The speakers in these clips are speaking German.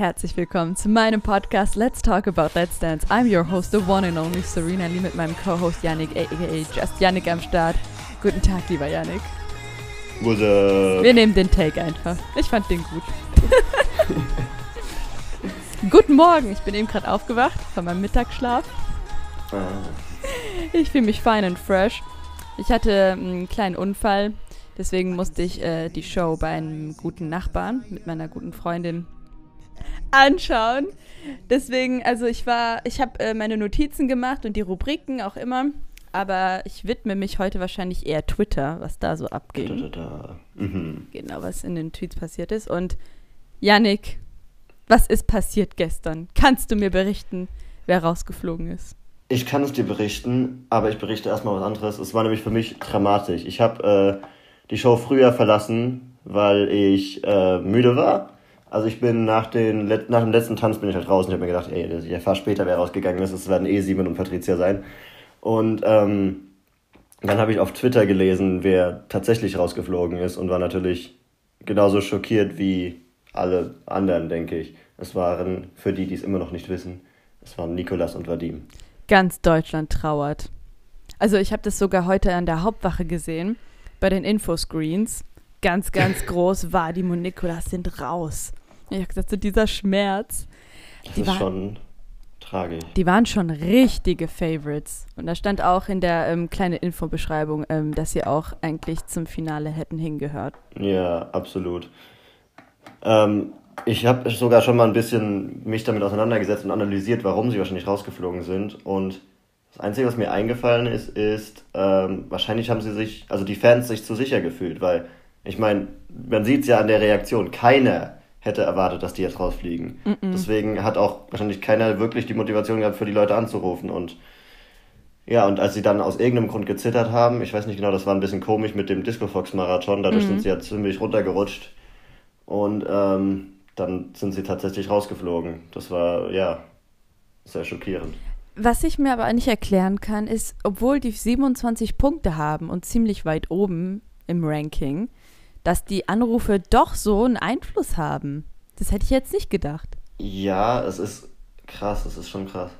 Herzlich willkommen zu meinem Podcast Let's Talk About Let's Dance. I'm your host, the one and only Serena Lee mit meinem Co-Host Yannick, aka Just Yannick am Start. Guten Tag, lieber Yannick. What's up? Wir nehmen den Take einfach. Ich fand den gut. Guten Morgen, ich bin eben gerade aufgewacht von meinem Mittagsschlaf. Ah, Ich fühle mich fine and fresh. Ich hatte einen kleinen Unfall, deswegen musste ich äh, die Show bei einem guten Nachbarn mit meiner guten Freundin anschauen. Deswegen, also ich war, ich habe äh, meine Notizen gemacht und die Rubriken auch immer, aber ich widme mich heute wahrscheinlich eher Twitter, was da so da, abging. da, da. Mhm. Genau, was in den Tweets passiert ist. Und Yannick, was ist passiert gestern? Kannst du mir berichten, wer rausgeflogen ist? Ich kann es dir berichten, aber ich berichte erstmal was anderes. Es war nämlich für mich dramatisch. Ich habe äh, die Show früher verlassen, weil ich äh, müde war. Also ich bin nach, den, nach dem letzten Tanz bin ich halt raus und ich habe mir gedacht, ey, ich erfahre später, wer rausgegangen ist. Es werden eh Simon und Patricia sein. Und ähm, dann habe ich auf Twitter gelesen, wer tatsächlich rausgeflogen ist und war natürlich genauso schockiert wie alle anderen, denke ich. Es waren, für die, die es immer noch nicht wissen, es waren Nikolas und Vadim. Ganz Deutschland trauert. Also ich habe das sogar heute an der Hauptwache gesehen, bei den Infoscreens. Ganz, ganz groß, Vadim und Nikolas sind raus. Ich habe gesagt, so dieser Schmerz. Das Die ist war- schon tragisch. Die waren schon richtige Favorites. Und da stand auch in der ähm, kleinen Infobeschreibung, ähm, dass sie auch eigentlich zum Finale hätten hingehört. Ja, absolut. Ähm, ich habe sogar schon mal ein bisschen mich damit auseinandergesetzt und analysiert, warum sie wahrscheinlich rausgeflogen sind. Und das Einzige, was mir eingefallen ist, ist, ähm, wahrscheinlich haben sie sich, also die Fans sich zu sicher gefühlt, weil ich meine, man sieht es ja an der Reaktion, keiner hätte erwartet, dass die jetzt rausfliegen. Deswegen hat auch wahrscheinlich keiner wirklich die Motivation gehabt, für die Leute anzurufen. Und ja, und als sie dann aus irgendeinem Grund gezittert haben, ich weiß nicht genau, das war ein bisschen komisch mit dem Disco Fox Marathon, dadurch sind sie ja ziemlich runtergerutscht. Und ähm, dann sind sie tatsächlich rausgeflogen. Das war, ja, sehr schockierend. Was ich mir aber nicht erklären kann, ist, obwohl die 27 Punkte haben und ziemlich weit oben im Ranking, dass die Anrufe doch so einen Einfluss haben. Das hätte ich jetzt nicht gedacht. Ja, es ist krass, es ist schon krass.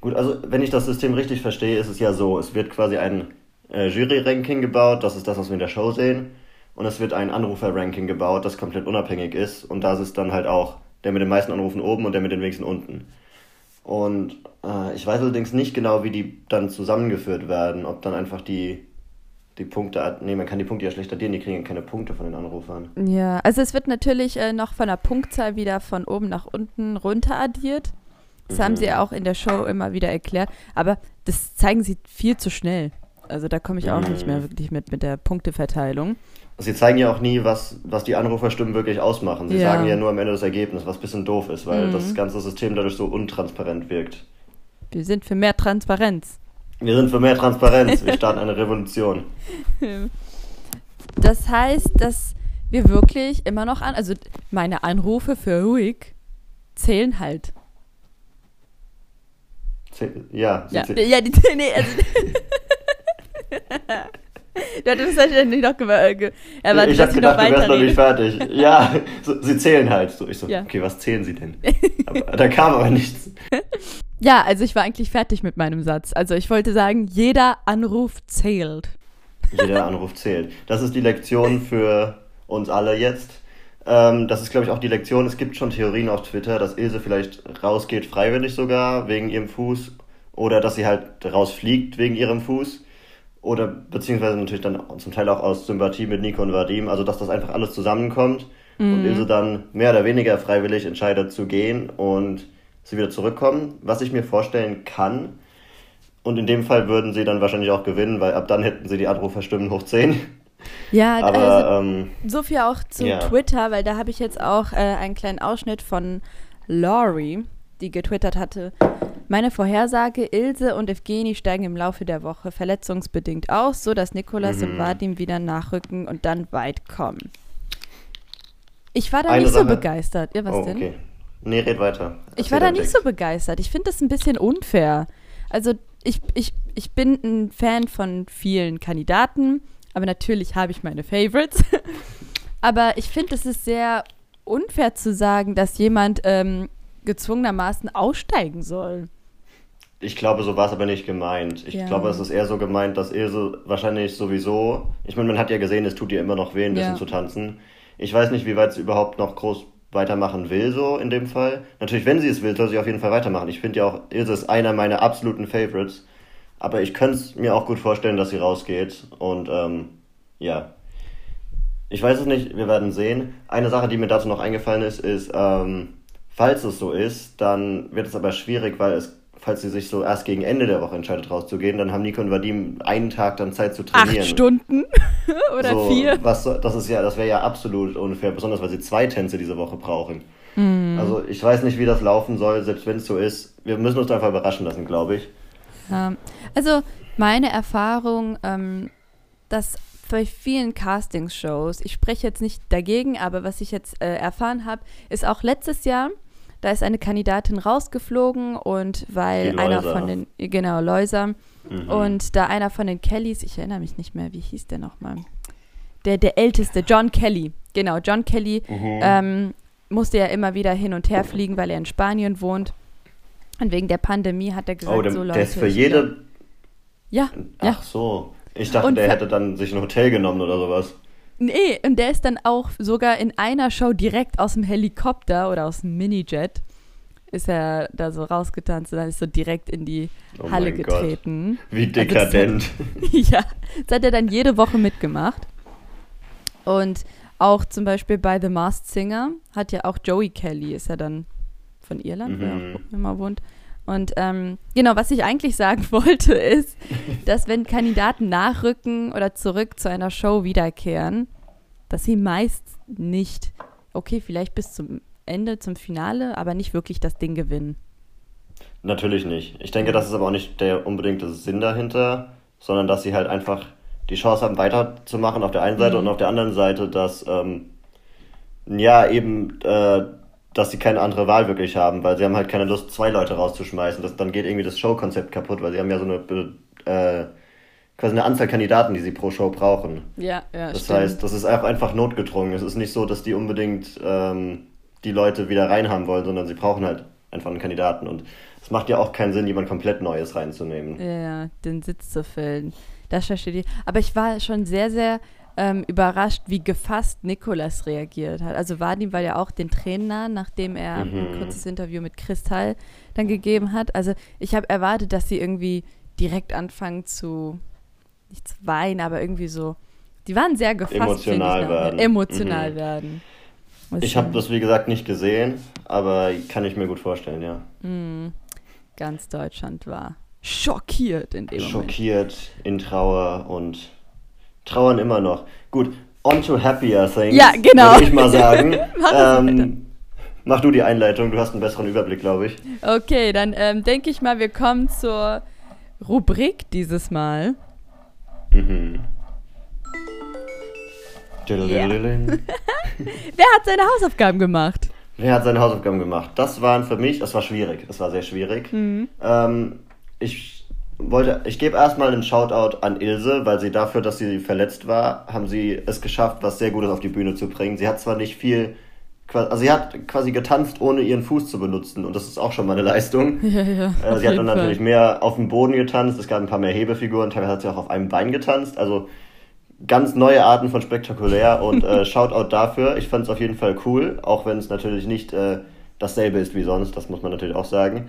Gut, also wenn ich das System richtig verstehe, ist es ja so, es wird quasi ein äh, Jury-Ranking gebaut, das ist das, was wir in der Show sehen. Und es wird ein Anrufer-Ranking gebaut, das komplett unabhängig ist. Und das ist dann halt auch der mit den meisten Anrufen oben und der mit den wenigsten unten. Und äh, ich weiß allerdings nicht genau, wie die dann zusammengeführt werden. Ob dann einfach die, die Punkte, nee, man kann die Punkte ja schlecht addieren, die kriegen ja keine Punkte von den Anrufern. Ja, also es wird natürlich äh, noch von der Punktzahl wieder von oben nach unten runter addiert. Das haben sie ja auch in der Show immer wieder erklärt. Aber das zeigen sie viel zu schnell. Also da komme ich auch nicht mehr wirklich mit mit der Punkteverteilung. Sie zeigen ja auch nie, was, was die Anruferstimmen wirklich ausmachen. Sie Ja. sagen ja nur am Ende das Ergebnis, was ein bisschen doof ist, weil das ganze System dadurch so untransparent wirkt. Wir sind für mehr Transparenz. Wir sind für mehr Transparenz. Wir starten eine Revolution. Das heißt, dass wir wirklich immer noch an, also meine Anrufe für ruhig zählen halt. Ja, sie Ja, ze- ja die, nee, also, Du hattest wahrscheinlich noch ge erwartet, ich dass hab ich noch gedacht, du wärst noch nicht fertig. Ja, so, sie zählen halt. So, ich so, Ja. okay, was zählen sie denn? Aber, da kam aber nichts. Ja, also ich war eigentlich fertig mit meinem Satz. Also ich wollte sagen, jeder Anruf zählt. Jeder Anruf zählt. Das ist die Lektion für uns alle jetzt. Ähm, das ist, glaube ich, auch die Lektion. Es gibt schon Theorien auf Twitter, dass Ilse vielleicht rausgeht, freiwillig sogar, wegen ihrem Fuß. Oder dass sie halt rausfliegt wegen ihrem Fuß. Oder beziehungsweise natürlich dann zum Teil auch aus Sympathie mit Nico und Vadim. Also, dass das einfach alles zusammenkommt. Und Ilse dann mehr oder weniger freiwillig entscheidet zu gehen und sie wieder zurückkommen. Was ich mir vorstellen kann. Und in dem Fall würden sie dann wahrscheinlich auch gewinnen, weil ab dann hätten sie die Anruferstimmen hoch 10. Ja, Aber also ähm, so viel auch zu Ja. Twitter, weil da habe ich jetzt auch äh, einen kleinen Ausschnitt von Laurie, die getwittert hatte. Meine Vorhersage, Ilse und Evgeni steigen im Laufe der Woche verletzungsbedingt aus, so dass Nikolas und Vadim wieder nachrücken und dann weit kommen. Ich war da Eine nicht so Sache- begeistert. Ja, was oh, denn? okay. Nee, red weiter. Ich war da nicht so begeistert. Ich finde das ein bisschen unfair. Also ich, ich, ich bin ein Fan von vielen Kandidaten, aber natürlich habe ich meine Favorites. aber ich finde, es ist sehr unfair zu sagen, dass jemand ähm, gezwungenermaßen aussteigen soll. Ich glaube, so war es aber nicht gemeint. Ich Ja. glaube, es ist eher so gemeint, dass Ilse wahrscheinlich sowieso. Ich meine, man hat ja gesehen, es tut ihr immer noch weh, ein bisschen Ja. zu tanzen. Ich weiß nicht, wie weit sie überhaupt noch groß weitermachen will, so in dem Fall. Natürlich, wenn sie es will, soll sie auf jeden Fall weitermachen. Ich finde ja auch, Ilse ist einer meiner absoluten Favorites. Aber ich könnte es mir auch gut vorstellen, dass sie rausgeht. Und ähm, ja. Ich weiß es nicht, wir werden sehen. Eine Sache, die mir dazu noch eingefallen ist, ist, ähm, falls es so ist, dann wird es aber schwierig, weil es, falls sie sich so erst gegen Ende der Woche entscheidet, rauszugehen, dann haben Nico und Vadim einen Tag dann Zeit zu trainieren. Acht Stunden oder so, vier. Was, das ist ja, das wäre ja absolut unfair, besonders weil sie zwei Tänze diese Woche brauchen. Mhm. Also ich weiß nicht, wie das laufen soll, selbst wenn es so ist. Wir müssen uns einfach überraschen lassen, glaube ich. Ähm, also meine Erfahrung, ähm, dass bei vielen Castingshows, ich spreche jetzt nicht dagegen, aber was ich jetzt äh, erfahren habe, ist auch letztes Jahr, da ist eine Kandidatin rausgeflogen und weil einer von den, genau, Loiser, Mhm. und da einer von den Kellys, ich erinnere mich nicht mehr, wie hieß der nochmal? Der, der älteste, John Kelly. Genau, John Kelly Mhm. ähm, musste ja immer wieder hin und her fliegen, weil er in Spanien wohnt. Und wegen der Pandemie hat er gesagt, oh, der, so Leute. der ist für jede. Ja, ja. Ach so. Ich dachte, Und der hätte dann sich ein Hotel genommen oder sowas. Nee, und der ist dann auch sogar in einer Show direkt aus dem Helikopter oder aus dem Minijet ist er da so rausgetanzt und dann ist so direkt in die Oh Halle mein Gott. getreten. Wie Also das dekadent. ja, das hat er dann jede Woche mitgemacht. Und auch zum Beispiel bei The Masked Singer hat ja auch Joey Kelly, ist ja dann von Irland, Mhm. auch immer wohnt. Und ähm, genau, was ich eigentlich sagen wollte, ist, dass wenn Kandidaten nachrücken oder zurück zu einer Show wiederkehren, dass sie meist nicht, okay, vielleicht bis zum Ende, zum Finale, aber nicht wirklich das Ding gewinnen. Natürlich nicht. Ich denke, das ist aber auch nicht der unbedingte Sinn dahinter, sondern dass sie halt einfach die Chance haben, weiterzumachen auf der einen Seite Mhm. und auf der anderen Seite, dass ähm, ja eben, äh, dass sie keine andere Wahl wirklich haben, weil sie haben halt keine Lust, zwei Leute rauszuschmeißen. Das, dann geht irgendwie das Showkonzept kaputt, weil sie haben ja so eine äh, quasi eine Anzahl Kandidaten, die sie pro Show brauchen. Ja, ja, Das heißt, das ist auch einfach notgedrungen. Es ist nicht so, dass die unbedingt ähm, die Leute wieder reinhaben wollen, sondern sie brauchen halt einfach einen Kandidaten. Und es macht ja auch keinen Sinn, jemand komplett Neues reinzunehmen. Ja, ja, den Sitz zu füllen. Das verstehe ich. Aber ich war schon sehr, sehr ähm, überrascht, wie gefasst Nikolas reagiert hat. Also Vadim war ja auch den Tränen nah, nachdem er ein Mhm. kurzes Interview mit Kristall dann gegeben hat. Also ich habe erwartet, dass sie irgendwie direkt anfangen zu, nicht zu weinen, aber irgendwie so, die waren sehr gefasst. Emotional finde ich, noch. werden. Emotional Mhm. werden. Muss Ich habe das, wie gesagt, nicht gesehen, aber kann ich mir gut vorstellen, ja. Mhm. Ganz Deutschland war schockiert in dem Moment. Schockiert, in Trauer und trauern immer noch. Gut, on to happier things. Ja, genau. Würde ich mal sagen. Ähm, mach du die Einleitung, du hast einen besseren Überblick, glaube ich. Okay, dann ähm, denke ich mal, wir kommen zur Rubrik dieses Mal. Mhm. Wer hat seine Hausaufgaben gemacht? Wer hat seine Hausaufgaben gemacht? Das waren für mich, das war schwierig. Das war sehr schwierig. Mhm. Ähm, ich wollte, ich gebe erstmal einen Shoutout an Ilse, weil sie dafür, dass sie verletzt war, haben sie es geschafft, was sehr Gutes auf die Bühne zu bringen. Sie hat zwar nicht viel, also sie hat quasi getanzt, ohne ihren Fuß zu benutzen und das ist auch schon mal eine Leistung. Ja, ja. Äh, sie hat dann natürlich mehr auf dem Boden getanzt, es gab ein paar mehr Hebefiguren, teilweise hat sie auch auf einem Bein getanzt, also ganz neue Arten von spektakulär und äh, Shoutout dafür. Ich fand es auf jeden Fall cool, auch wenn es natürlich nicht äh, dasselbe ist wie sonst, das muss man natürlich auch sagen.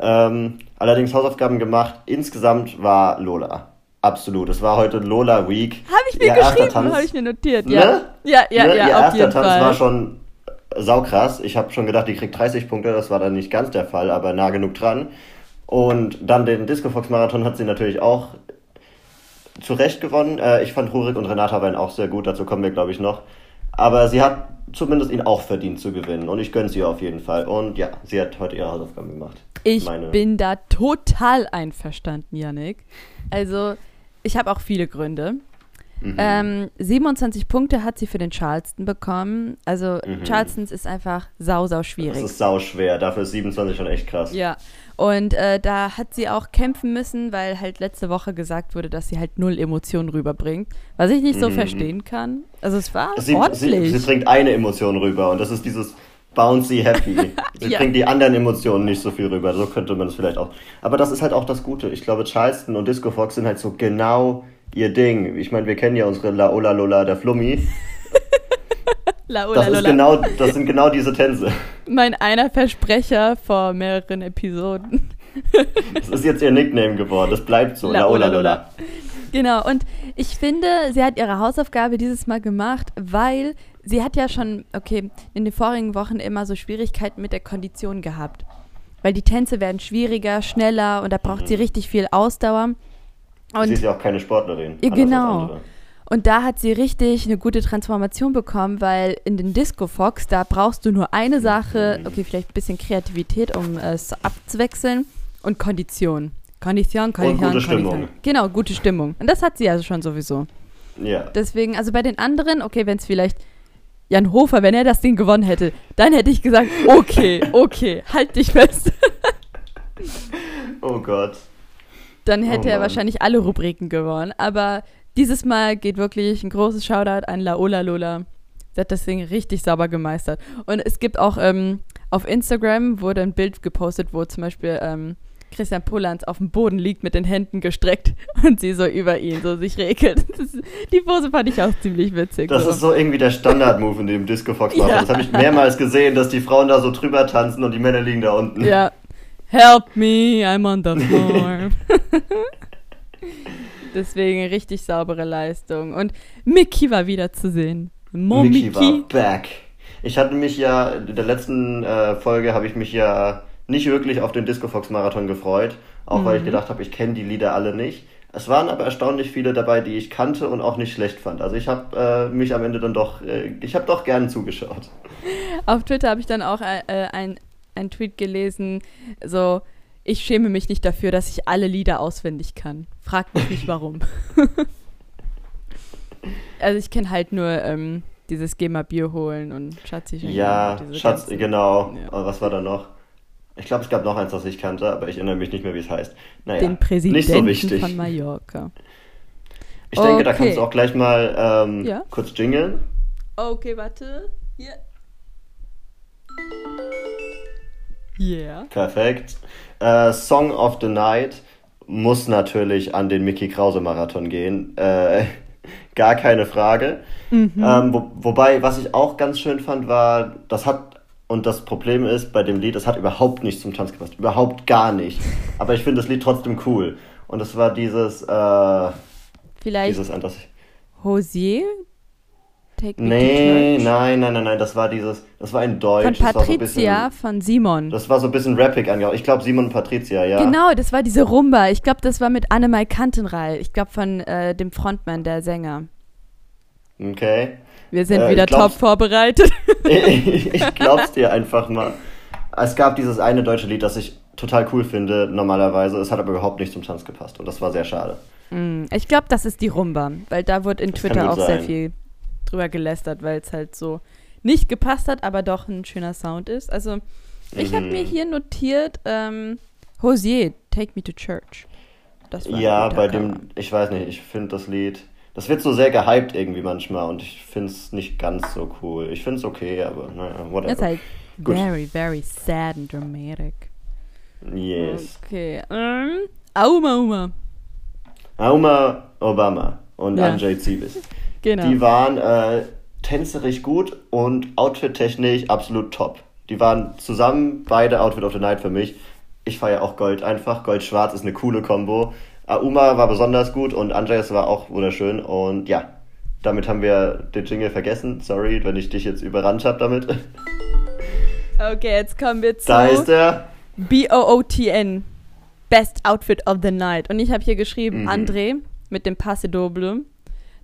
Ähm, allerdings Hausaufgaben gemacht, insgesamt war Lola. Absolut, es war heute Lola Week. Habe ich mir Ihr geschrieben, habe ich mir notiert, Ne? ja. Ja, ja, ne, ja, ihr auf erster jeden Tanz Fall. war schon saukrass. Ich habe schon gedacht, die kriegt 30 Punkte. Das war dann nicht ganz der Fall, aber nah genug dran. Und dann den Disco Fox Marathon hat sie natürlich auch zu Recht gewonnen. Äh, ich fand Rurik und Renata waren auch sehr gut. Dazu kommen wir, glaube ich, noch. Aber sie hat zumindest ihn auch verdient zu gewinnen. Und ich gönne sie auf jeden Fall. Und ja, sie hat heute ihre Hausaufgaben gemacht. Ich Meine- bin da total einverstanden, Yannick. Also, ich habe auch viele Gründe. Mhm. Ähm, 27 Punkte hat sie für den Charleston bekommen. Also Mhm. Charleston ist einfach sau, sau Das schwierig. ist sau schwer. Dafür ist 27 schon echt krass. Ja, und äh, da hat sie auch kämpfen müssen, weil halt letzte Woche gesagt wurde, dass sie halt null Emotionen rüberbringt. Was ich nicht so Mhm. verstehen kann. Also es war Sie, sie, ordentlich. sie bringt eine Emotion rüber und das ist dieses bouncy happy. Sie Ja. bringt die anderen Emotionen nicht so viel rüber. So könnte man es vielleicht auch. Aber das ist halt auch das Gute. Ich glaube, Charleston und Disco Fox sind halt so genau ihr Ding. Ich meine, wir kennen ja unsere Laola Lola der Flummi. La, Das, ist genau, das sind genau diese Tänze. mein einer Versprecher vor mehreren Episoden. Das ist jetzt ihr Nickname geworden. Das bleibt so. Laola Laola Lola. Genau, und ich finde, sie hat ihre Hausaufgabe dieses Mal gemacht, weil sie hat ja schon, okay, in den vorigen Wochen immer so Schwierigkeiten mit der Kondition gehabt. Weil die Tänze werden schwieriger, schneller und da braucht sie richtig viel Ausdauer. Sie Und ist ja auch keine Sportlerin. Ja, genau. Und da hat sie richtig eine gute Transformation bekommen, weil in den Disco Fox, da brauchst du nur eine Sache, okay, vielleicht ein bisschen Kreativität, um es abzuwechseln und Kondition. Kondition, Kondition, gute Kondition. Stimmung. Genau, gute Stimmung. Und das hat sie also schon sowieso. Ja. Deswegen, also bei den anderen, okay, wenn es vielleicht Jan Hofer, wenn er das Ding gewonnen hätte, dann hätte ich gesagt, okay, okay, halt dich fest. Oh Gott. Dann hätte Oh er wahrscheinlich alle Rubriken gewonnen. Aber dieses Mal geht wirklich ein großes Shoutout an Laola Lola. Sie hat das Ding richtig sauber gemeistert. Und es gibt auch ähm, auf Instagram wurde ein Bild gepostet, wo zum Beispiel ähm, Christian Pollanz auf dem Boden liegt mit den Händen gestreckt und sie so über ihn so sich regelt. Das, die Pose fand ich auch ziemlich witzig. Das so. ist so irgendwie der Standard-Move, in dem Disco Fox macht. Ja. Das habe ich mehrmals gesehen, dass die Frauen da so drüber tanzen und die Männer liegen da unten. Ja. Help me, I'm on the floor. Deswegen richtig saubere Leistung. Und Mickey war wieder zu sehen. Mickey Mickey. war back. Ich hatte mich ja, in der letzten äh, Folge habe ich mich ja nicht wirklich auf den Disco Fox Marathon gefreut, auch Mhm. weil ich gedacht habe, ich kenne die Lieder alle nicht. Es waren aber erstaunlich viele dabei, die ich kannte und auch nicht schlecht fand. Also ich habe äh, mich am Ende dann doch, äh, ich habe doch gern zugeschaut. Auf Twitter habe ich dann auch äh, ein, ein Tweet gelesen, so, ich schäme mich nicht dafür, dass ich alle Lieder auswendig kann. Fragt mich nicht warum. also ich kenne halt nur ähm, dieses Geh mal Bier holen und Schatzi. schenk Ja, Schatz, ganzen- genau. Ja. Was war da noch? Ich glaube, es gab noch eins, das ich kannte, aber ich erinnere mich nicht mehr, wie es heißt. Naja, Den nicht so Präsidenten wichtig. von Mallorca. Ich denke, da Okay. kannst du auch gleich mal ähm, Ja. kurz jingeln. Okay, warte. Hier. Yeah. Perfekt. Äh, Song of the Night muss natürlich an den Mickey Krause Marathon gehen. Äh, gar keine Frage. Mhm. Ähm, wo, wobei, was ich auch ganz schön fand, war, das hat, und das Problem ist bei dem Lied, das hat überhaupt nicht zum Tanz gepasst. Überhaupt gar nicht. Aber ich finde das Lied trotzdem cool. Und es war dieses, äh, Vielleicht dieses, an das ich, Hosier? Take me Nee, nein, nein, nein, nein, das war dieses, das war in Deutsch. Von das war so Patricia, bisschen, von Simon. das war so ein bisschen rappig angehaucht. Ich glaube Simon und Patricia, ja. Genau, das war diese Rumba. Ich glaube, das war mit Annemai Kantenreil. Ich glaube, von äh, dem Frontmann, der Sänger. Okay. Wir sind Äh, wieder glaub- top vorbereitet. ich glaub's dir einfach mal. Es gab dieses eine deutsche Lied, das ich total cool finde, normalerweise. Es hat aber überhaupt nicht zum Tanz gepasst und das war sehr schade. Mm, ich glaube, das ist die Rumba, weil da wurde in Das Twitter auch sehr sein. viel drüber gelästert, weil es halt so nicht gepasst hat, aber doch ein schöner Sound ist. Also, ich habe Mhm. mir hier notiert, ähm, Hosier, Take Me to Church. Das war ein Ja, bei Cover. dem, ich weiß nicht, ich finde das Lied, das wird so sehr gehypt irgendwie manchmal und ich finde es nicht ganz so cool. Ich finde es okay, aber naja, whatever. Das ist halt Gut. very, very sad and dramatic. Yes. Okay. Ähm, Auma Uma. Auma Obama und Ja. Anjay Zibis. Genau. Die waren äh, tänzerisch gut und outfit-technisch absolut top. Die waren zusammen beide Outfit of the Night für mich. Ich feiere auch Gold einfach. Gold-Schwarz ist eine coole Kombo. Auma war besonders gut und Andreas war auch wunderschön. Und ja, damit haben wir den Jingle vergessen. Sorry, wenn ich dich jetzt überrannt habe damit. Okay, jetzt kommen wir zu Da ist er. B-O-O-T-N. Best Outfit of the Night. Und ich habe hier geschrieben, Mhm. André mit dem Passe Doble,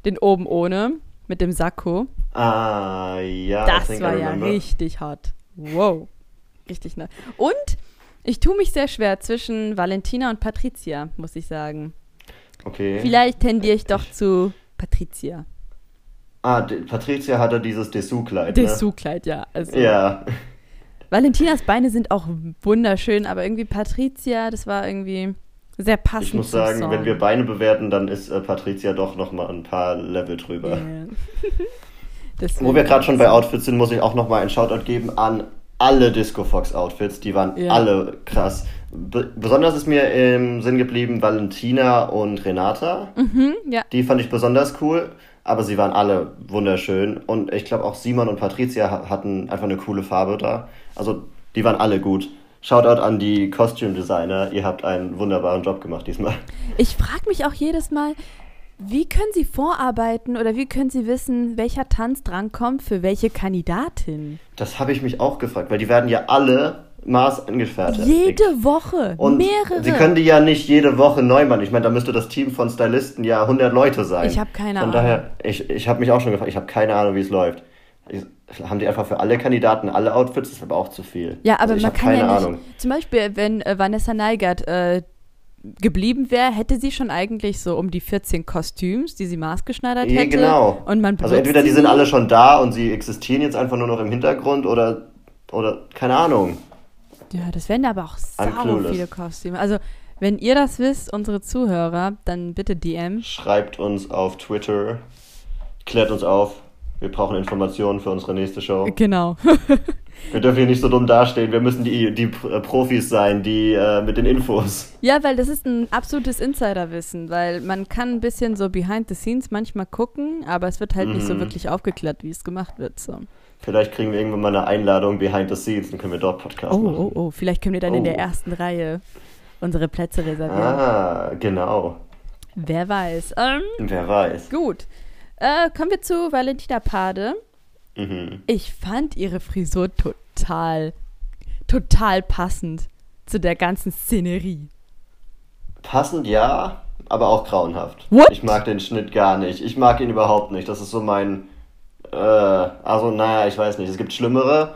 den oben ohne, mit dem Sakko. Ah, ja. Das war ja richtig hot. Wow. Richtig nice. Und ich tue mich sehr schwer zwischen Valentina und Patricia, muss ich sagen. Okay. Vielleicht tendiere ich doch zu Patricia. Ah, Patricia hatte dieses Dessous-Kleid. Dessous-Kleid, ja. Also, Ne? Ja. Valentinas Beine sind auch wunderschön, aber irgendwie Patricia, das war irgendwie sehr passend. Ich muss sagen, Song. wenn wir Beine bewerten, dann ist äh, Patricia doch nochmal ein paar Level drüber. Deswegen- Wo wir gerade schon bei Outfits sind, muss ich auch nochmal einen Shoutout geben an alle Disco Fox Outfits. Die waren Ja. alle krass. Be besonders ist mir im Sinn geblieben Valentina und Renata. Mhm, ja. Die fand ich besonders cool, aber sie waren alle wunderschön. Und ich glaube auch Simon und Patricia ha- hatten einfach eine coole Farbe da. Also die waren alle gut. Shoutout an die Costume Designer. Ihr habt einen wunderbaren Job gemacht diesmal. Ich frage mich auch jedes Mal, wie können Sie vorarbeiten oder wie können Sie wissen, welcher Tanz drankommt für welche Kandidatin? Das habe ich mich auch gefragt, weil die werden ja alle maßangefertigt. Jede Woche, Und mehrere. sie können die ja nicht jede Woche neu machen. Ich meine, da müsste das Team von Stylisten ja 100 Leute sein. Ich habe keine Von Ahnung. daher, ich, ich habe mich auch schon gefragt, ich habe keine Ahnung, wie es läuft. Ich, haben die einfach für alle Kandidaten alle Outfits? Das ist aber auch zu viel. Ja, aber also man kann keine ja nicht. Ahnung. Zum Beispiel, wenn äh, Vanessa Neigert äh, geblieben wäre, hätte sie schon eigentlich so um die 14 Kostüms, die sie maßgeschneidert Ja, hätte. genau. Und man Also entweder die sind alle schon da und sie existieren jetzt einfach nur noch im Hintergrund oder, oder keine Ahnung. Ja, das wären aber auch sau viele Kostüme. Also, wenn ihr das wisst, unsere Zuhörer, dann bitte DM. Schreibt uns auf Twitter, klärt uns auf. Wir brauchen Informationen für unsere nächste Show. Genau. Wir dürfen hier nicht so dumm dastehen. Wir müssen die, die äh, Profis sein, die äh, mit den Infos. Ja, weil das ist ein absolutes Insiderwissen, weil man kann ein bisschen so behind the scenes manchmal gucken, aber es wird halt nicht so Mhm. wirklich aufgeklärt, wie es gemacht wird. So. Vielleicht kriegen wir irgendwann mal eine Einladung behind the scenes, dann können wir dort Podcast Oh, machen. oh, oh, vielleicht können wir dann in Oh. der ersten Reihe unsere Plätze reservieren. Ah, genau. Wer weiß. Ähm, Wer weiß. gut. Äh, kommen wir zu Valentina Pade. Mhm. Ich fand ihre Frisur total, total passend zu der ganzen Szenerie. Passend ja, aber auch grauenhaft. What? Ich mag den Schnitt gar nicht. Ich mag ihn überhaupt nicht. Das ist so mein. Äh, also, naja, ich weiß nicht. Es gibt schlimmere,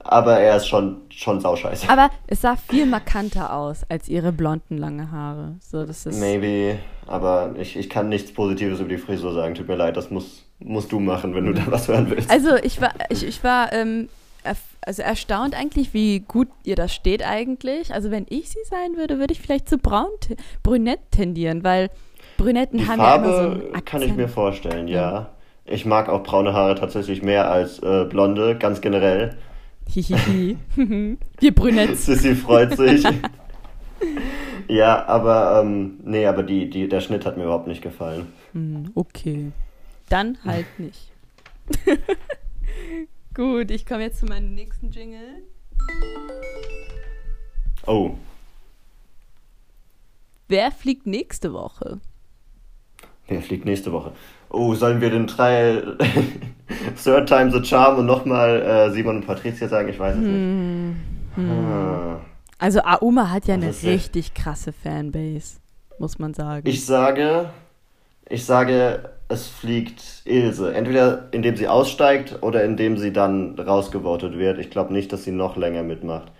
aber er ist schon, schon sauscheiße. Aber es sah viel markanter aus als ihre blonden lange Haare. So, das ist. Maybe, aber ich, ich kann nichts Positives über die Frisur sagen. Tut mir leid, das muss, musst du machen, wenn du da was hören willst. Also ich war, ich, ich war ähm, erf- also erstaunt eigentlich, wie gut ihr das steht eigentlich. Also wenn ich sie sein würde, würde ich vielleicht zu braun, brünett tendieren, weil Brünetten Die haben ja immer so Farbe einen kann ich mir vorstellen, ja. Ich mag auch braune Haare tatsächlich mehr als äh, blonde, ganz generell. Hihihi. Wir Brünetts. Sissy freut sich. ja, aber ähm, nee, aber die, die, der Schnitt hat mir überhaupt nicht gefallen. Hm, okay. Dann halt nicht. Gut, ich komme jetzt zu meinem nächsten Jingle. Oh, Wer fliegt nächste Woche? wer fliegt nächste Woche? Oh, sollen wir den drei Third Time the Charm und nochmal äh, Simon und Patricia sagen? Ich weiß es Hm. nicht. Ah. Also Auma hat ja Das eine richtig krasse Fanbase, muss man sagen. Ich sage, ich sage, es fliegt Ilse. Entweder indem sie aussteigt oder indem sie dann rausgevotet wird. Ich glaube nicht, dass sie noch länger mitmacht.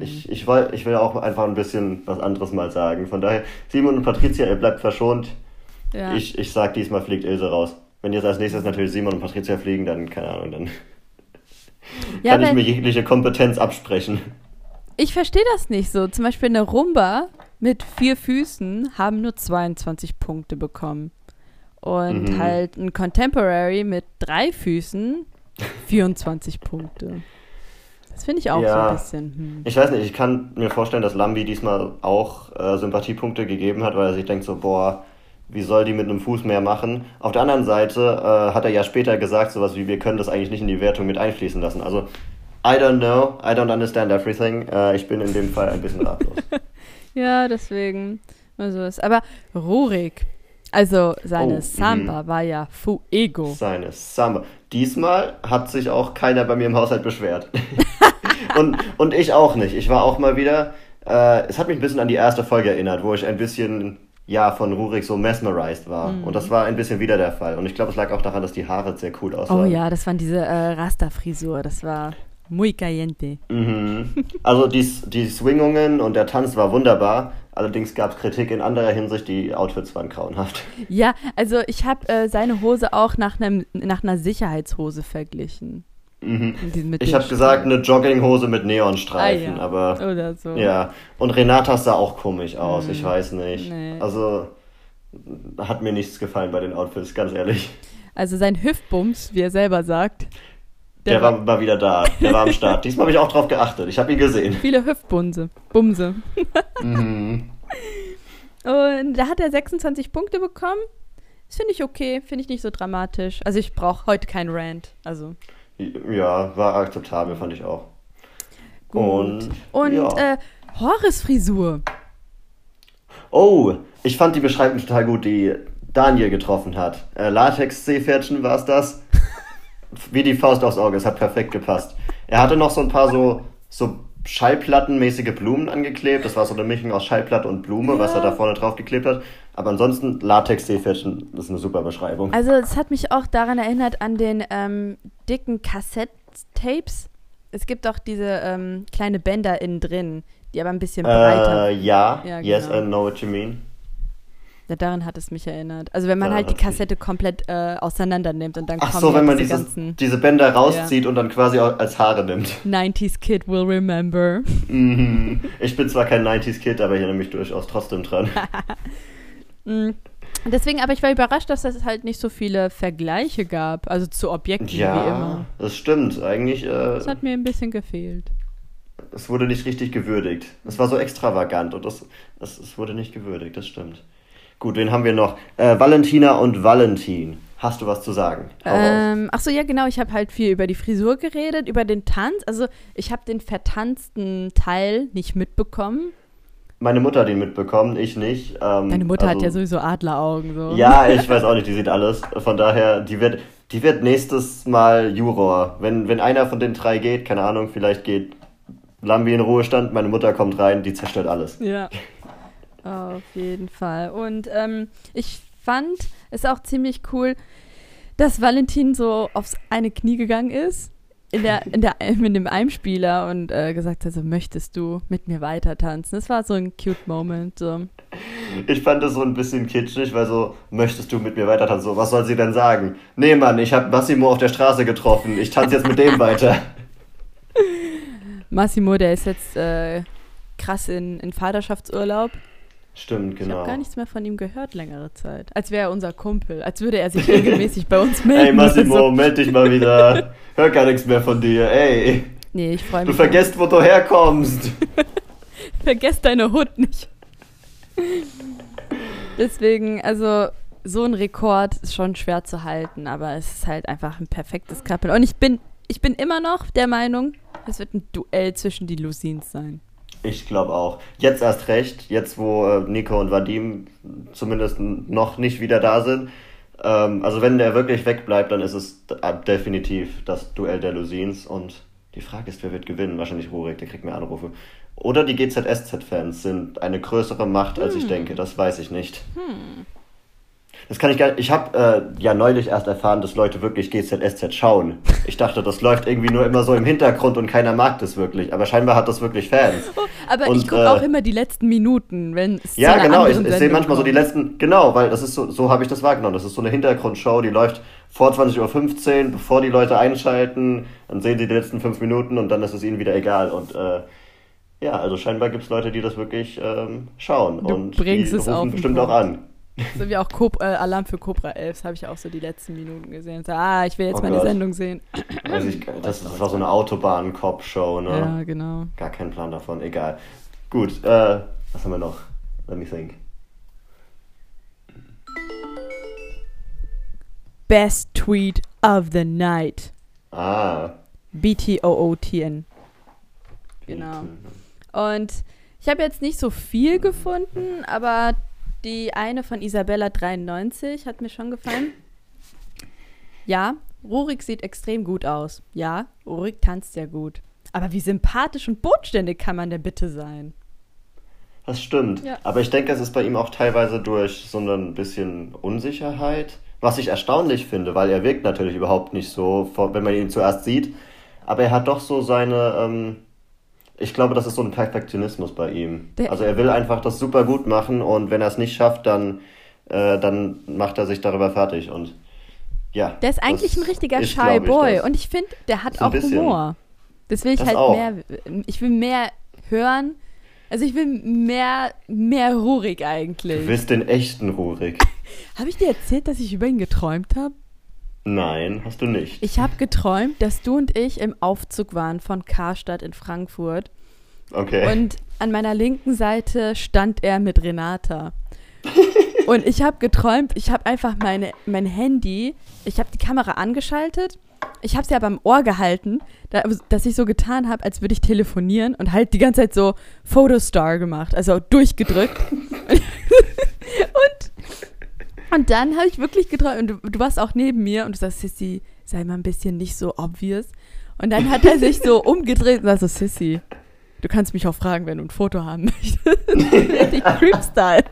Ich, ich, will, ich will auch einfach ein bisschen was anderes mal sagen. Von daher, Simon und Patricia, ihr bleibt verschont. ja. Ich, ich sag, diesmal fliegt Ilse raus. Wenn jetzt als nächstes natürlich Simon und Patricia fliegen, dann, keine Ahnung, dann ja, kann ich mir jegliche Kompetenz absprechen. Ich verstehe das nicht so. Zum Beispiel eine Rumba mit vier Füßen haben nur 22 Punkte bekommen. Und Mhm. halt ein Contemporary mit drei Füßen 24 Punkte. Das finde ich auch so Ja. ein bisschen. Hm. Ich weiß nicht, ich kann mir vorstellen, dass Lambi diesmal auch äh, Sympathiepunkte gegeben hat, weil er sich denkt so, boah, wie soll die mit einem Fuß mehr machen? Auf der anderen Seite äh, hat er ja später gesagt, sowas wie, wir können das eigentlich nicht in die Wertung mit einfließen lassen. Also, I don't know, I don't understand everything. Äh, ich bin in dem Fall ein bisschen ratlos. Ja, deswegen. Also. Aber Rurik, also seine Oh, Samba war ja Fuego. Seine Samba. Diesmal hat sich auch keiner bei mir im Haushalt beschwert. und, und ich auch nicht. Ich war auch mal wieder, äh, es hat mich ein bisschen an die erste Folge erinnert, wo ich ein bisschen, ja, von Rurik so mesmerized war. Mhm. Und das war ein bisschen wieder der Fall. Und ich glaube, es lag auch daran, dass die Haare sehr cool aussahen. Oh ja, das waren diese äh, Rasta-Frisur. Das war muy caliente. Mhm. Also die, die Swingungen und der Tanz war wunderbar, Allerdings gab es Kritik in anderer Hinsicht, die Outfits waren grauenhaft. Ja, also ich habe äh, seine Hose auch nach, einem, nach einer Sicherheitshose verglichen. Mhm. Ich habe gesagt, eine Jogginghose mit Neonstreifen, Ah, ja. aber Oder so. ja. Und Renatas sah auch komisch aus, ich Mhm. weiß nicht. Nee. Also hat mir nichts gefallen bei den Outfits, ganz ehrlich. Also sein Hüftbums, wie er selber sagt. Der, war mal wieder da, der war am Start. Diesmal habe ich auch drauf geachtet, ich habe ihn gesehen. viele Hüftbumse. Bumse. Mhm. Und da hat er 26 Punkte bekommen. Das finde ich okay, finde ich nicht so dramatisch. Also ich brauche heute keinen Rant. Also Ja, war akzeptabel, fand ich auch. gut. Und, Und ja. äh, Horus-Frisur. Oh, ich fand die Beschreibung total gut, die Daniel getroffen hat. Äh, Latex-Seepferdchen war es das. Wie die Faust aufs Auge, es hat perfekt gepasst. Er hatte noch so ein paar so, so Schallplattenmäßige Blumen angeklebt. Das war so eine Mischung aus Schallplatte und Blume, was er da vorne drauf geklebt hat. Aber ansonsten Latex-Seepferdchen, das ist eine super Beschreibung. Also es hat mich auch daran erinnert an den ähm, dicken Kassett-Tapes. Es gibt auch diese ähm, kleine Bänder innen drin, die aber ein bisschen breiter. Äh, ja, Ja, yes, genau. I know what you mean. Ja, daran hat es mich erinnert. Also wenn man Daran halt die hat's mich- Kassette komplett äh, auseinander nimmt und dann Ach kommen so, ja wenn man diese dieses, ganzen diese Bänder rauszieht und dann quasi als Haare nimmt. 90s Kid will remember. Mhm. Ich bin zwar kein 90s-Kid, aber ich erinnere mich durchaus trotzdem dran. Mm. Deswegen, aber ich war überrascht, dass es halt nicht so viele Vergleiche gab. Also zu Objekten wie Ja, immer. das stimmt. Eigentlich, Das äh, hat mir ein bisschen gefehlt. es wurde nicht richtig gewürdigt. Es war so extravagant und das, das, es wurde nicht gewürdigt, das stimmt. Gut, wen haben wir noch? Äh, Valentina und Valentin. Hast du was zu sagen? Ähm, ach so, ja, genau. Ich habe halt viel über die Frisur geredet, über den Tanz. Also, ich habe den vertanzten Teil nicht mitbekommen. Meine Mutter hat ihn mitbekommen, ich nicht. Ähm, Deine Mutter hat also- ja sowieso Adleraugen. So. Ja, ich weiß auch nicht, die sieht alles. Von daher, die wird, die wird nächstes Mal Juror. Wenn, wenn einer von den drei geht, keine Ahnung, vielleicht geht Lambi in Ruhestand, meine Mutter kommt rein, die zerstört alles. Ja. Auf jeden Fall. Und ähm, ich fand es auch ziemlich cool, dass Valentin so aufs eine Knie gegangen ist. In der, in der, mit dem Einspieler und äh, gesagt hat, so, möchtest du mit mir weiter tanzen? Das war so ein cute Moment. So. Ich fand das so ein bisschen kitschig, weil so, möchtest du mit mir weiter tanzen? So, was soll sie denn sagen? Nee, Mann, ich habe Massimo auf der Straße getroffen, ich tanze jetzt mit dem weiter. Massimo, der ist jetzt äh, krass in, in Vaterschaftsurlaub. Stimmt, Ich genau. habe gar nichts mehr von ihm gehört längere Zeit. Als wäre er unser Kumpel. Als würde er sich regelmäßig bei uns melden. Ey, Massimo, so. meld dich mal wieder. Hör gar nichts mehr von dir, ey. Nee, ich freue Du mich. vergesst, wo du herkommst. Vergesst deine Hut nicht. Deswegen, also so ein Rekord ist schon schwer zu halten, aber es ist halt einfach ein perfektes Couple. Und ich bin, ich bin immer noch der Meinung, es wird ein Duell zwischen die Lucines sein. Ich glaube auch. Jetzt erst recht, jetzt wo äh, Nico und Vadim zumindest noch nicht wieder da sind. Ähm, also wenn der wirklich wegbleibt, dann ist es definitiv das Duell der Lusins. Und die Frage ist, wer wird gewinnen? Wahrscheinlich Rurik, der kriegt mehr Anrufe. Oder die GZSZ-Fans sind eine größere Macht, als ich denke. Das weiß ich nicht. Das kann ich gar nicht. Ich habe äh, ja neulich erst erfahren, dass Leute wirklich GZSZ schauen. Ich dachte, das läuft irgendwie nur immer so im Hintergrund und keiner mag das wirklich. Aber scheinbar hat das wirklich Fans. Aber Und, ich gucke äh, auch immer die letzten Minuten, wenn es Ja, genau. Ich, ich sehe manchmal so die letzten. Genau, weil das ist so, so habe ich das wahrgenommen. Das ist so eine Hintergrundshow, die läuft vor 20.15 Uhr, bevor die Leute einschalten. Dann sehen sie die letzten fünf Minuten und dann ist es ihnen wieder egal. Und äh, ja, also scheinbar gibt es Leute, die das wirklich ähm, schauen. Du und bringst die es rufen bestimmt Punkt. auch an. So wie auch Cobra, äh, Alarm für Cobra 11, habe ich auch so die letzten Minuten gesehen. So, ah, ich will jetzt Oh meine Gott. Sendung sehen. Weiß ich, das, das war so eine Autobahn-Cop-Show, ne? Ja, genau. Gar keinen Plan davon, egal. Gut, äh, was haben wir noch? Let me think. Best Tweet of the Night. Ah. BTOOTN. Genau. Und ich habe jetzt nicht so viel gefunden, aber die eine von Isabella93 hat mir schon gefallen. Ja, Rurik sieht extrem gut aus. Ja, Rurik tanzt ja gut. Aber wie sympathisch und bodenständig kann man denn bitte sein? Das stimmt. Ja. Aber ich denke, es ist bei ihm auch teilweise durch so ein bisschen Unsicherheit, was ich erstaunlich finde, weil er wirkt natürlich überhaupt nicht so, wenn man ihn zuerst sieht. Aber er hat doch so seine, ähm, Ich glaube, das ist so ein Perfektionismus bei ihm. Der- also er will einfach das super gut machen und wenn er es nicht schafft, dann, äh, dann macht er sich darüber fertig und ja. Der ist eigentlich ein richtiger ist, Shy ich, Boy. Und ich finde, der hat auch bisschen. Humor. Das will ich Das halt auch. mehr. Ich will mehr hören. Also ich will mehr, mehr Rurik Du eigentlich. willst den echten Rurik. Habe ich dir erzählt, dass ich über ihn geträumt habe? Nein, hast du nicht. Ich habe geträumt, dass du und ich im Aufzug waren von Karstadt in Frankfurt. Okay. Und an meiner linken Seite stand er mit Renata. Und ich habe geträumt, ich habe einfach meine, mein Handy, ich habe die Kamera angeschaltet, ich habe sie aber am Ohr gehalten, da, dass ich so getan habe, als würde ich telefonieren und halt die ganze Zeit so Photostar gemacht, also durchgedrückt. und, und dann habe ich wirklich geträumt, und du, du warst auch neben mir und du sagst, Sissy, sei mal ein bisschen nicht so obvious. Und dann hat er sich so umgedreht und war so, Sissy, du kannst mich auch fragen, wenn du ein Foto haben möchtest. Richtig Creep-Style.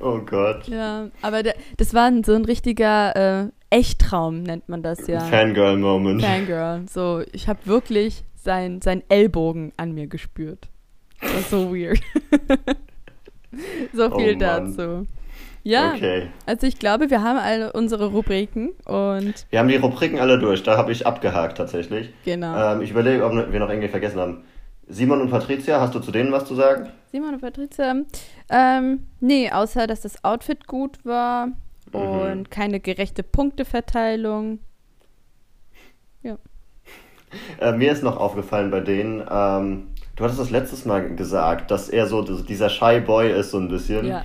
oh Gott. Ja, aber der, das war ein- so ein richtiger äh, Echttraum, nennt man das ja. Fangirl-Moment. Fangirl. So, ich habe wirklich sein, sein Ellbogen an mir gespürt. Das war so weird. so Oh viel Mann. dazu. Ja, Okay. also ich glaube, wir haben alle unsere Rubriken und Wir haben die Rubriken alle durch, da habe ich abgehakt tatsächlich. genau. Ähm, ich überlege, ob wir noch irgendwie vergessen haben. Simon und Patricia, hast du zu denen was zu sagen? Simon und Patricia. Ähm, nee, außer dass das Outfit gut war Mhm. und keine gerechte Punkteverteilung. Äh, mir ist noch aufgefallen bei denen, ähm, du hattest das letztes Mal gesagt, dass er so das- dieser Shy Boy ist, so ein bisschen. Ja.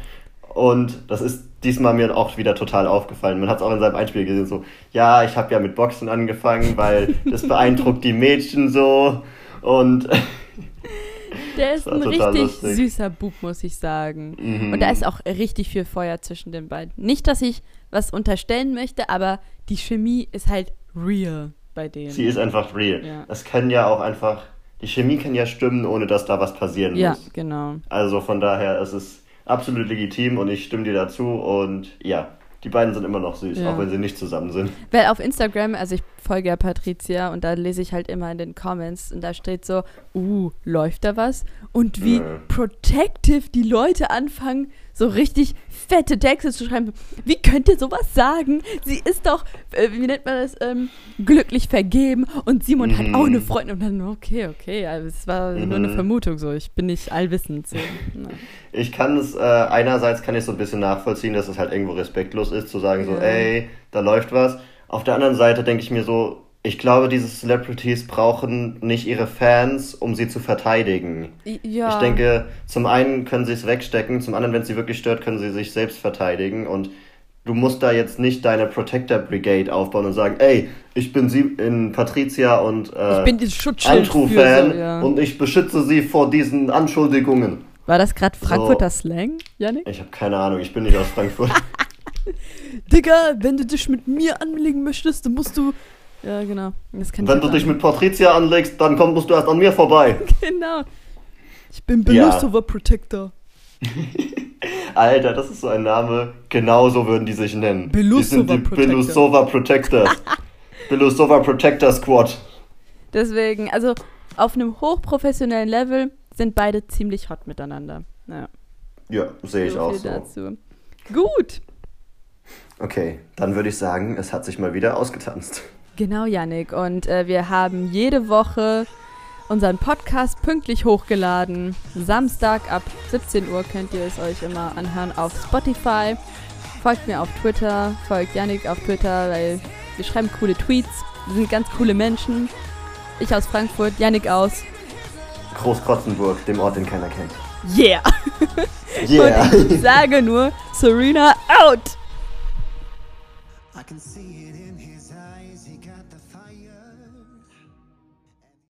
Und das ist diesmal mir auch wieder total aufgefallen. Man hat es auch in seinem Einspiel gesehen, so, ja, ich habe ja mit Boxen angefangen, weil das beeindruckt die Mädchen so. Und Der ist ein richtig lustig. süßer Bub, muss ich sagen. Mhm. Und da ist auch richtig viel Feuer zwischen den beiden. Nicht, dass ich was unterstellen möchte, aber die Chemie ist halt real bei denen. sie ist einfach real. Ja. Es kann ja auch einfach, die Chemie kann ja stimmen, ohne dass da was passieren ja, muss. genau. Also von daher ist es absolut legitim und ich stimme dir dazu und ja, die beiden sind immer noch süß, Ja. auch wenn sie nicht zusammen sind. Weil auf Instagram, also ich folge ja Patricia und da lese ich halt immer in den Comments und da steht so, uh, läuft da was? Und wie Nö. protective die Leute anfangen, so richtig fette Texte zu schreiben. Wie könnt ihr sowas sagen? Sie ist doch, äh, wie nennt man das, ähm, glücklich vergeben und Simon hat Mhm. auch eine Freundin. Und dann, okay, okay, also es war nur eine Mhm. Vermutung so. Ich bin nicht allwissend. So. Na. Ich kann es, äh, einerseits kann ich so ein bisschen nachvollziehen, dass es halt irgendwo respektlos ist, zu sagen so, Ja. ey, da läuft was. Auf der anderen Seite denke ich mir so, ich glaube, diese Celebrities brauchen nicht ihre Fans, um sie zu verteidigen. Ja. Ich denke, zum einen können sie es wegstecken, zum anderen, wenn es sie wirklich stört, können sie sich selbst verteidigen und du musst da jetzt nicht deine Protector Brigade aufbauen und sagen, ey, ich bin sie in Patricia und äh, so, ja. und ich beschütze sie vor diesen Anschuldigungen. War das gerade Frankfurter Slang, Janik? Ich habe keine Ahnung, ich bin nicht aus Frankfurt. Digga, wenn du dich mit mir anlegen möchtest, dann musst du. Ja, genau. Wenn du dich mit Patricia anlegst, dann komm, musst du erst an mir vorbei. Genau. Ich bin Ja. Belusova Protector. Alter, das ist so ein Name, genauso würden die sich nennen. Belusova die sind die Protector. Belusova Protectors. Belusova Protector Squad. Deswegen, also auf einem hochprofessionellen Level sind beide ziemlich hot miteinander. Ja, Ja, sehe ich so auch so. dazu. Gut. Okay, dann würde ich sagen, es hat sich mal wieder ausgetanzt. Genau, Yannick. Und äh, wir haben jede Woche unseren Podcast pünktlich hochgeladen. Samstag ab 17 Uhr könnt ihr es euch immer anhören auf Spotify. Folgt mir auf Twitter, folgt Yannick auf Twitter, weil wir schreiben coole Tweets. Wir sind ganz coole Menschen. Ich aus Frankfurt, Yannick aus. Großkrotzenburg, dem Ort, den keiner kennt. Yeah! Yeah! Und ich sage nur, Serena out! I can see it